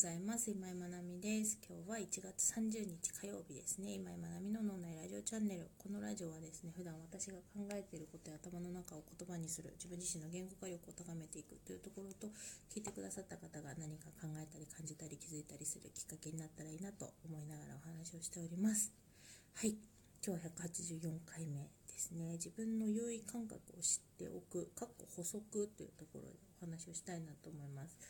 ざいます。今井まなみです。今日は1月30日火曜日ですね。今井まなみの脳内ラジオチャンネル。このラジオはですね、普段私が考えていることや頭の中を言葉にする、自分自身の言語化力を高めていくというところと、聞いてくださった方が何か考えたり感じたり気づいたりするきっかけになったらいいなと思いながらお話をしております。はい。今日は184回目ですね。自分の優位感覚を知っておく、かっこ補足というところでお話をしたいなと思います。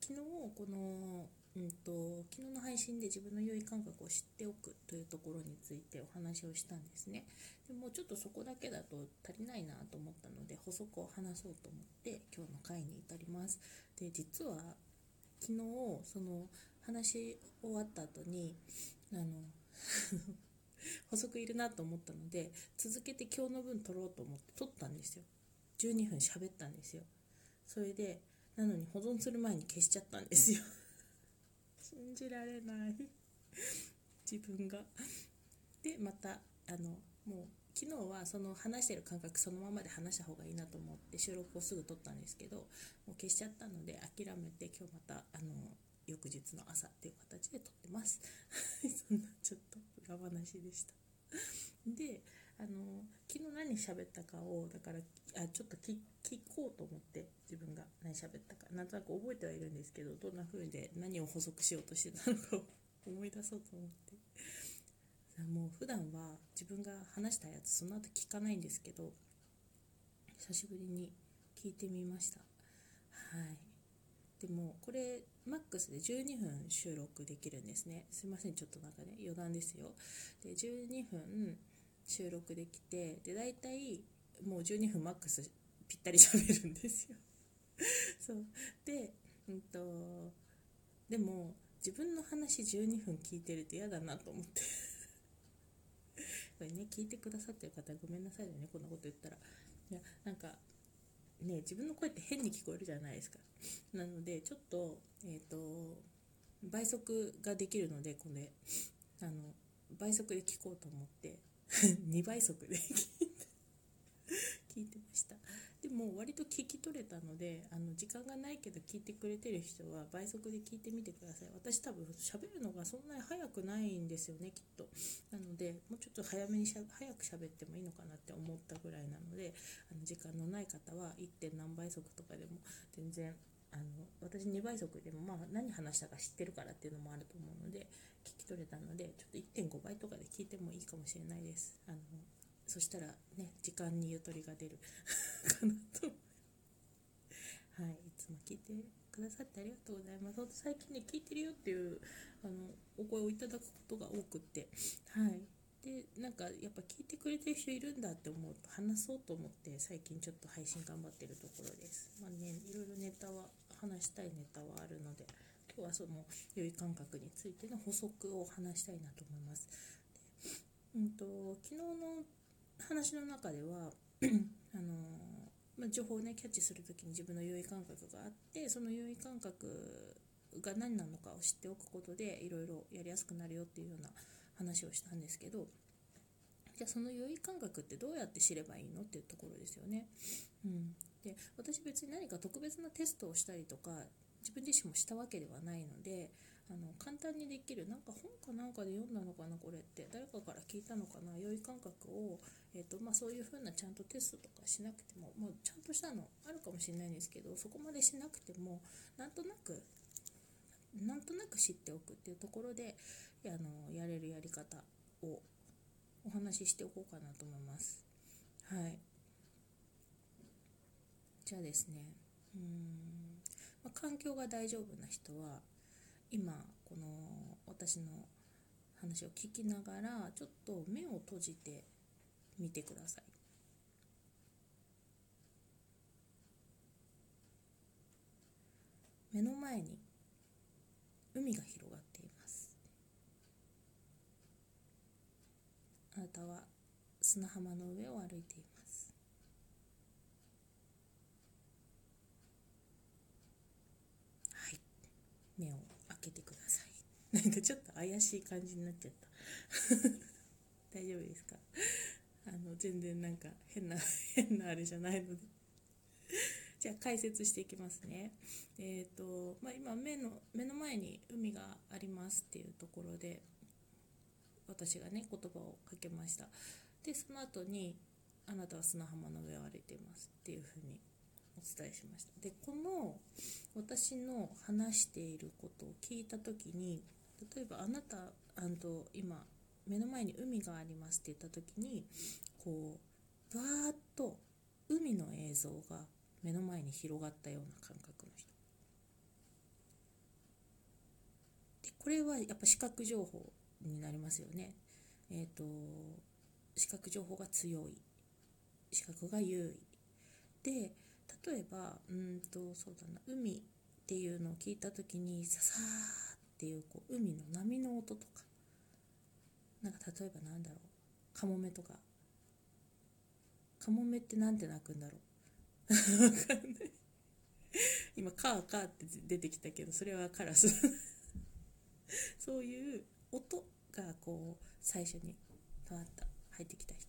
昨日この、うんと、昨日の配信で自分の優位感覚を知っておくというところについてお話をしたんですね。でもちょっとそこだけだと足りないなと思ったので補足を話そうと思って今日の回に至ります。で実は昨日その話終わった後にあの 補足いるなと思ったので続けて今日の分取ろうと思って取ったんですよ。12分喋ったんですよ。それでなのに保存する前に消しちゃったんですよ。信じられない。自分が。でまたあのもう昨日はその話してる感覚そのままで話した方がいいなと思って収録をすぐ撮ったんですけどもう消しちゃったので諦めて今日またあの翌日の朝っていう形で撮ってます。そんなちょっと裏話でした。であの昨日何喋ったかをだからあちょっと聞こうと思って自分が。何喋ったか。なんとなく覚えてはいるんですけどどんな風で何を補足しようとしてたのかを思い出そうと思って。もう普段は自分が話したやつその後聞かないんですけど久しぶりに聞いてみました。はい。でもこれマックスで12分収録できるんですね。すいませんちょっとなんかね余談ですよ。で12分収録できてで大体もう12分マックスぴったり喋るんですよ。そう。で、うんと、でも自分の話12分聞いてると嫌だなと思って。これね聞いてくださってる方ごめんなさいねこんなこと言ったら。いやなんかね自分の声って変に聞こえるじゃないですか。なのでちょっとえっ、ー、と倍速ができるのでこれ。あの倍速で聞こうと思って。2倍速で 聞いて聞いてましたでも割と聞き取れたのであの時間がないけど聞いてくれてる人は倍速で聞いてみてください私多分喋るのがそんなに早くないんですよねきっとなのでもうちょっと早めにしゃ早く喋ってもいいのかなって思ったぐらいなのであの時間のない方は 1. 点何倍速とかでも全然あの私2倍速でもまあ何話したか知ってるからっていうのもあると思うので聞き取れたのでちょっと1.5倍とかで聞いてもいいかもしれないです。あのそしたらね時間にゆとりが出る。かなと。はいいつも聞いてくださってありがとうございます。最近ね聞いてるよっていうあのお声をいただくことが多くって。はい。でなんかやっぱ聞いてくれてる人いるんだって思うと話そうと思って最近ちょっと配信頑張ってるところですまあねいろいろネタは話したいネタはあるので今日はその良い感覚についての補足を話したいなと思います。でうんと、昨日の話の中では あのまあ、情報をねキャッチする時に自分の優位感覚があってその優位感覚が何なのかを知っておくことでいろいろやりやすくなるよっていうような話をしたんですけどじゃあその優位感覚ってどうやって知ればいいのっていうところですよね。うん、で私別に何か特別なテストをしたりとか自分自身もしたわけではないのであの簡単にできるなんか本かなんかで読んだのかなこれって誰かから聞いたのかな良い感覚を、えーとまあ、そういう風なちゃんとテストとかしなくても、まあ、ちゃんとしたのあるかもしれないんですけどそこまでしなくてもなんとなくなんとなく知っておくっていうところであのやれるやり方をお話ししておこうかなと思います。はいじゃあですねうんまあ、環境が大丈夫な人は今この私の話を聞きながらちょっと目を閉じてみてください。目の前に海が広がっています。あなたは砂浜の上を歩いています。はい。目を開けてください。なんかちょっと怪しい感じになっちゃった。大丈夫ですか？あの全然なんか変な 変なあれじゃないので。じゃあ解説していきますね。えっ、ー、と、まあ、今目の目の前に海がありますっていうところで私がね言葉をかけました。でその後にあなたは砂浜の上を歩いていますっていうふうにお伝えしました。でこの私の話していることを聞いた時に例えばあなたあんと今目の前に海がありますって言った時にこうバーッと海の映像が目の前に広がったような感覚の人。でこれはやっぱ視覚情報になりますよね。えっ、ー、と視覚情報が強い。視覚が優位。で例えばうんとそうだな海っていうのを聞いた時にささーっていうこう海の波の音とか。なんか例えばなんだろう。カモメとか。カモメってなんて鳴くんだろう。わかんない。今カーカーって出てきたけどそれはカラス。そういう音がこう最初にパーッと入ってきた人。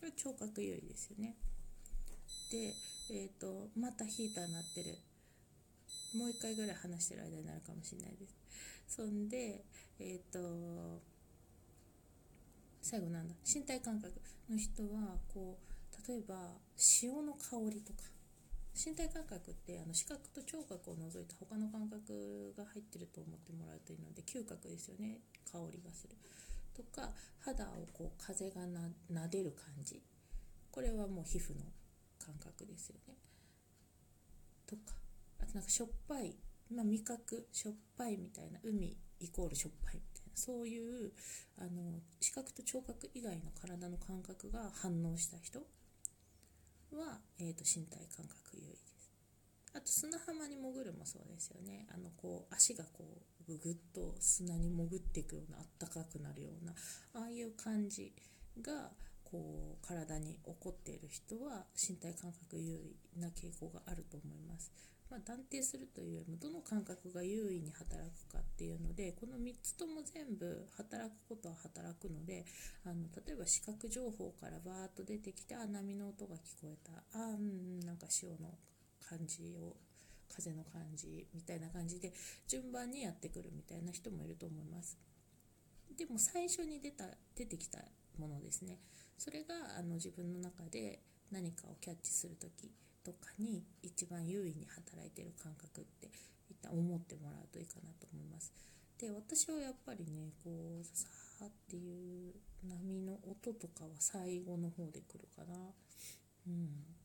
これ聴覚優位ですよね。でえっ、ー、とまたヒーター鳴ってる。もう一回ぐらい話してる間になるかもしれないです。そんでえっ、ー、と最後なんだ。身体感覚の人はこう例えば潮の香りとか。身体感覚ってあの視覚と聴覚を除いた他の感覚が入ってると思ってもらうといいので嗅覚ですよね。香りがする。とか肌をこう風がなでる感じ。これはもう皮膚の感覚ですよね。とかあとなんかしょっぱいまあ、味覚しょっぱいみたいな海イコールしょっぱいみたいなそういうあの視覚と聴覚以外の体の感覚が反応した人は、えーと、身体感覚優位です。あと砂浜に潜るもそうですよね。あのこう足がこうぐぐっと砂に潜っていくようなあったかくなるようなああいう感じがこう体に起こっている人は身体感覚優位な傾向があると思います。まあ、断定するというよりもどの感覚が優位に働くかっていうのでこの3つとも全部働くことは働くのであの例えば視覚情報からバーッと出てきてあ波の音が聞こえた。あうんなんか潮の感じを風の感じみたいな感じで順番にやってくるみたいな人もいると思います。でも最初に出た出てきたものですね。それがあの自分の中で何かをキャッチする時とかに一番優位に働いてる感覚って一旦思ってもらうといいかなと思います。で私はやっぱりねこうさーっていう波の音とかは最後の方で来るかな。うん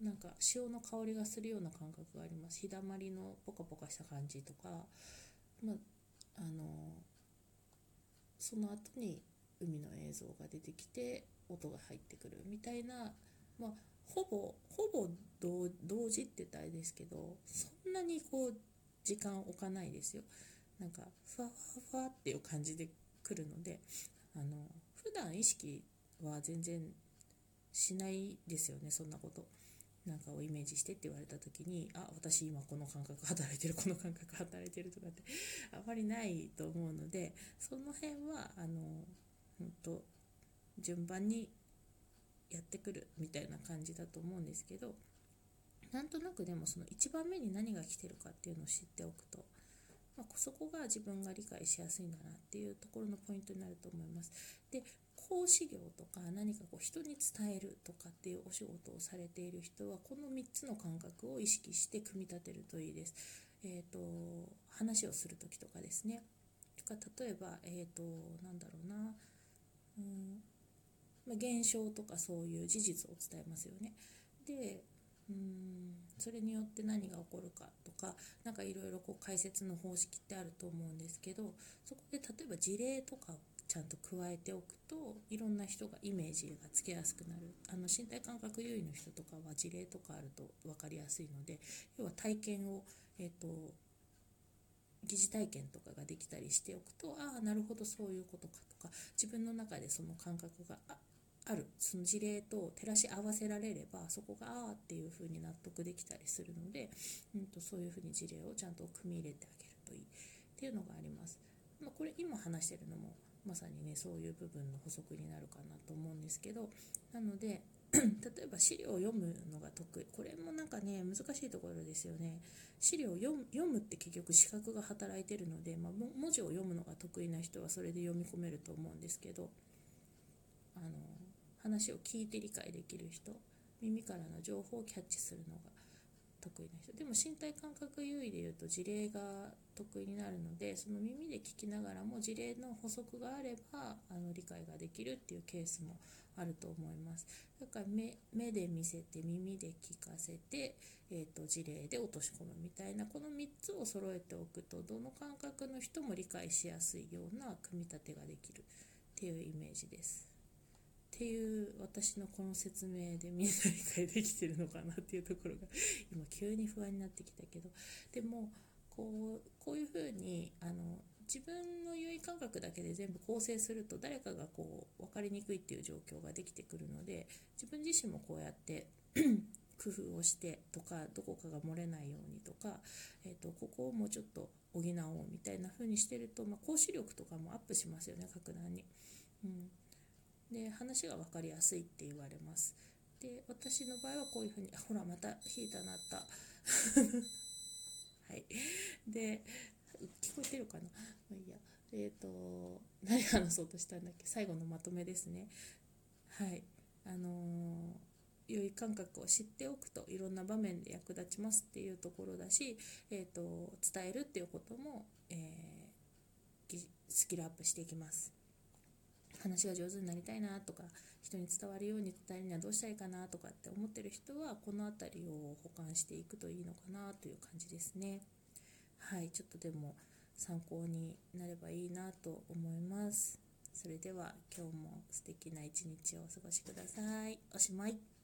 なんか潮の香りがするような感覚があります日だまりのポカポカした感じとか、まあ、あのその後に海の映像が出てきて音が入ってくるみたいな、まあ、ほぼほぼ同時って言ったらあれですけどそんなにこう時間置かないですよ。なんかふわふわふわっていう感じで来るのであの普段意識は全然しないですよねそんなこと。なんかをイメージしてって言われた時にあ私今この感覚働いてるこの感覚働いてるとかってあまりないと思うのでその辺はあの本当順番にやってくるみたいな感じだと思うんですけどなんとなくでもその1番目に何が来てるかっていうのを知っておくと、まあ、そこが自分が理解しやすいんだなっていうところのポイントになると思います。で講師業とか何かこう人に伝えるとかっていうお仕事をされている人はこの3つの感覚を意識して組み立てるといいです。えーと、話をする時とかですね。とか例えば、えーと、なんだろうな、うんまあ、現象とかそういう事実を伝えますよね。でうんそれによって何が起こるかとか何かいろいろ解説の方式ってあると思うんですけどそこで例えば事例とかをちゃんと加えておくといろんな人がイメージがつけやすくなるあの身体感覚優位の人とかは事例とかあると分かりやすいので要は体験を、えーと、疑似体験とかができたりしておくとああなるほどそういうことかとか自分の中でその感覚がああるその事例と照らし合わせられればそこがああっていうふうに納得できたりするので、うんと、そういうふうに事例をちゃんと組み入れてあげるといい。っていうのがあります。まあ、これ今話してるのもまさにねそういう部分の補足になるかなと思うんですけどなので 例えば資料を読むのが得意。これもなんかね難しいところですよね。資料を読むって結局視覚が働いてるので、まあ、文字を読むのが得意な人はそれで読み込めると思うんですけどあの話を聞いて理解できる人耳からの情報をキャッチするのが得意な人でも身体感覚優位でいうと事例が得意になるのでその耳で聞きながらも事例の補足があればあの理解ができるっていうケースもあると思いますだから目目で見せて耳で聞かせて、えーと、事例で落とし込むみたいなこの3つを揃えておくとどの感覚の人も理解しやすいような組み立てができるっていうイメージです。っていう私のこの説明でみんな理解できてるのかなっていうところが 今急に不安になってきたけどでもこうこういうふうにあの自分の優位感覚だけで全部構成すると誰かがこう分かりにくいっていう状況ができてくるので自分自身もこうやって 工夫をしてとかどこかが漏れないようにとか、えーと、ここをもうちょっと補おうみたいな風にしてると、まあ、講師力とかもアップしますよね格段に。うんで話が分かりやすいって言われます。で私の場合はこういうふうにほらまたヒーター鳴った。はい。で聞こえてるかな？まあいいや。えっ、ー、と何話そうとしたんだっけ？最後のまとめですね。はい。あのー、良い感覚を知っておくといろんな場面で役立ちますっていうところだし、えーと、伝えるっていうことも、えー、スキルアップしていきます。話が上手になりたいなとか人に伝わるように伝えるにはどうしたらいいかなとかって思ってる人はこの辺りを保管していくといいのかなという感じですね。はいちょっとでも参考になればいいなと思います。それでは今日も素敵な一日をお過ごしください。おしまい。